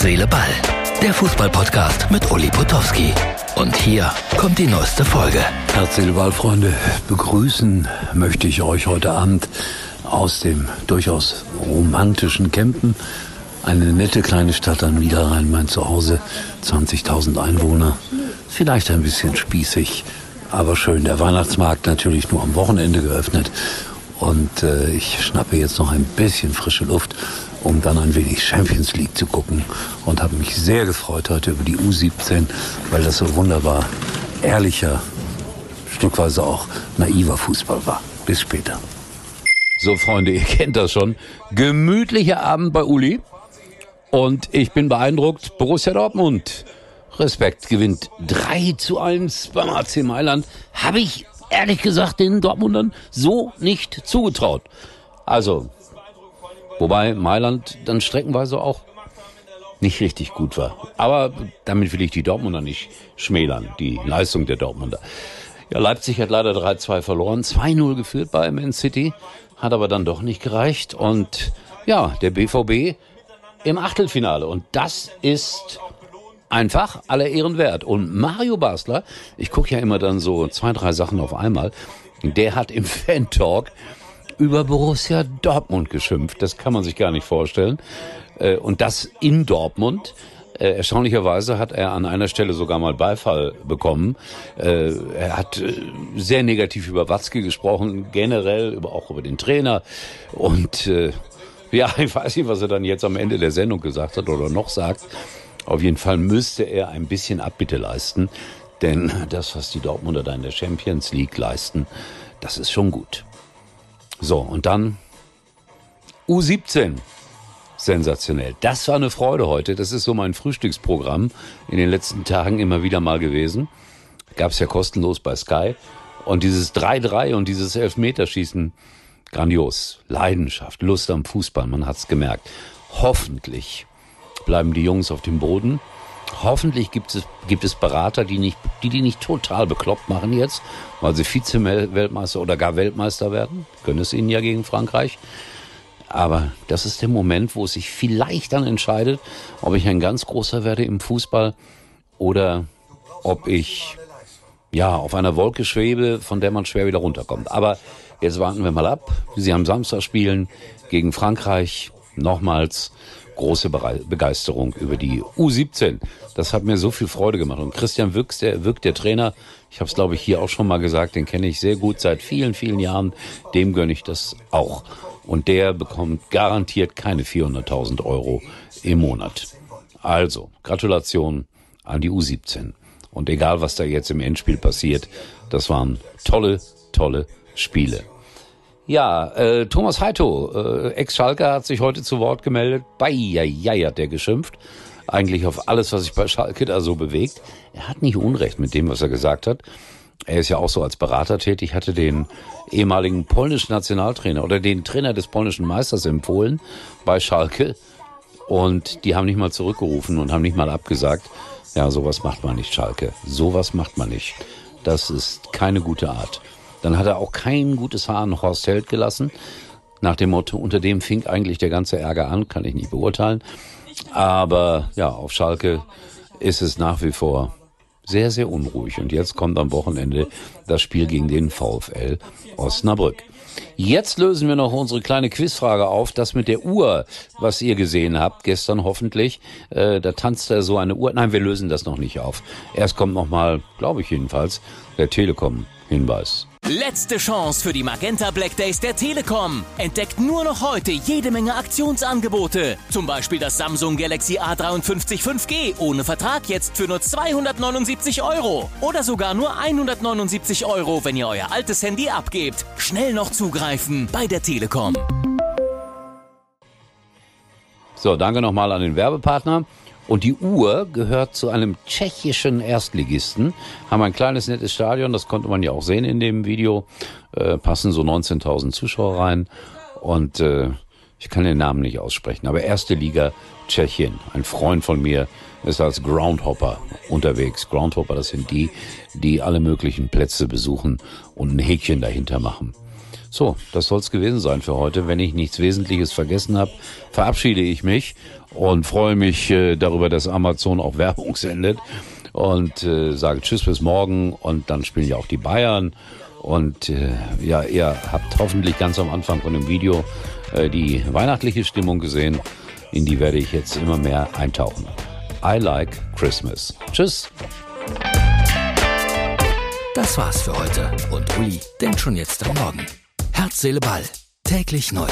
Herz, Seele, Ball. Der Fußballpodcast mit Uli Potowski. Und hier kommt die neueste Folge. Herz, Seele, Ball, Freunde. Begrüßen möchte ich euch heute Abend aus dem durchaus romantischen Kempen. Eine nette kleine Stadt an Niederrhein, mein Zuhause. 20.000 Einwohner. Vielleicht ein bisschen spießig, aber schön. Der Weihnachtsmarkt natürlich nur am Wochenende geöffnet. Und äh, ich schnappe jetzt noch ein bisschen frische Luft, um dann ein wenig Champions League zu gucken. Und habe mich sehr gefreut heute über die U17, weil das so wunderbar ehrlicher, stückweise auch naiver Fußball war. Bis später. So, Freunde, ihr kennt das schon. Gemütlicher Abend bei Uli. Und ich bin beeindruckt. Borussia Dortmund. Respekt gewinnt 3 zu 1 beim AC Mailand. Habe ich ehrlich gesagt den Dortmundern so nicht zugetraut. Also, wobei Mailand dann streckenweise auch nicht richtig gut war. Aber damit will ich die Dortmunder nicht schmälern, die Leistung der Dortmunder. Ja, Leipzig hat leider 3-2 verloren, 2-0 geführt bei Man City, hat aber dann doch nicht gereicht. Und ja, der BVB im Achtelfinale. Und das ist einfach aller Ehren wert. Und Mario Basler, ich gucke ja immer dann so zwei, drei Sachen auf einmal, der hat im Fan-Talk über Borussia Dortmund geschimpft. Das kann man sich gar nicht vorstellen. Äh, und das in Dortmund. Äh, erstaunlicherweise hat er an einer Stelle sogar mal Beifall bekommen. Äh, er hat sehr negativ über Watzke gesprochen, generell auch über den Trainer. Und ja, ich weiß nicht, was er dann jetzt am Ende der Sendung gesagt hat oder noch sagt. Auf jeden Fall müsste er ein bisschen Abbitte leisten, denn das, was die Dortmunder da in der Champions League leisten, das ist schon gut. So, und dann U17. Sensationell. Das war eine Freude heute. Das ist so mein Frühstücksprogramm in den letzten Tagen immer wieder mal gewesen. Gab es ja kostenlos bei Sky. Und dieses 3-3 und dieses Elfmeterschießen, grandios. Leidenschaft, Lust am Fußball, man hat's gemerkt. Hoffentlich bleiben die Jungs auf dem Boden. Hoffentlich gibt es, gibt es Berater, die, nicht, die die nicht total bekloppt machen jetzt, weil sie Vize-Weltmeister oder gar Weltmeister werden. Können es ihnen ja gegen Frankreich. Aber das ist der Moment, wo es sich vielleicht dann entscheidet, ob ich ein ganz großer werde im Fußball oder ob ich ja auf einer Wolke schwebe, von der man schwer wieder runterkommt. Aber jetzt warten wir mal ab. Sie haben Samstag spielen gegen Frankreich. Nochmals große Begeisterung über die U17. Das hat mir so viel Freude gemacht. Und Christian Wirks, der Wirk, der Trainer, ich habe es glaube ich hier auch schon mal gesagt, den kenne ich sehr gut seit vielen, vielen Jahren. Dem gönne ich das auch. Und der bekommt garantiert keine 400.000 Euro im Monat. Also, Gratulation an die U17. Und egal, was da jetzt im Endspiel passiert, das waren tolle, tolle Spiele. Ja, äh, Thomas Heito, äh, Ex-Schalker, hat sich heute zu Wort gemeldet. Bei ja, hat der geschimpft. Eigentlich auf alles, was sich bei Schalke da so bewegt. Er hat nicht Unrecht mit dem, was er gesagt hat. Er ist ja auch so als Berater tätig, hatte den ehemaligen polnischen Nationaltrainer oder den Trainer des polnischen Meisters empfohlen bei Schalke. Und die haben nicht mal zurückgerufen und haben nicht mal abgesagt. Ja, sowas macht man nicht, Schalke. Sowas macht man nicht. Das ist keine gute Art. Dann hat er auch kein gutes Haar an Horst Held gelassen. Nach dem Motto, unter dem fing eigentlich der ganze Ärger an, kann ich nicht beurteilen. Aber ja, auf Schalke ist es nach wie vor sehr, sehr unruhig. Und jetzt kommt am Wochenende das Spiel gegen den VfL Osnabrück. Jetzt lösen wir noch unsere kleine Quizfrage auf. Das mit der Uhr, was ihr gesehen habt, gestern hoffentlich. Äh, da tanzt da so eine Uhr. Nein, wir lösen das noch nicht auf. Erst kommt noch mal, glaube ich jedenfalls, der Telekom-Hinweis. Letzte Chance für die Magenta Black Days der Telekom. Entdeckt nur noch heute jede Menge Aktionsangebote. Zum Beispiel das Samsung Galaxy A53 5G ohne Vertrag jetzt für nur 279 Euro. Oder sogar nur 179 Euro, wenn ihr euer altes Handy abgebt. Schnell noch zugreifen bei der Telekom. So, danke nochmal an den Werbepartner. Und die Uhr gehört zu einem tschechischen Erstligisten, haben ein kleines nettes Stadion, das konnte man ja auch sehen in dem Video, äh, passen so 19.000 Zuschauer rein und äh, ich kann den Namen nicht aussprechen, aber erste Liga Tschechien. Ein Freund von mir ist als Groundhopper unterwegs. Groundhopper, das sind die, die alle möglichen Plätze besuchen und ein Häkchen dahinter machen. So, das soll's gewesen sein für heute. Wenn ich nichts Wesentliches vergessen habe, verabschiede ich mich und freue mich äh, darüber, dass Amazon auch Werbung sendet und äh, sage Tschüss bis morgen und dann spielen ja auch die Bayern und äh, ja, ihr habt hoffentlich ganz am Anfang von dem Video äh, die weihnachtliche Stimmung gesehen. In die werde ich jetzt immer mehr eintauchen. I like Christmas. Tschüss. Das war's für heute und Uli denkt schon jetzt am Morgen. Herz, Seele, Ball. Täglich neu.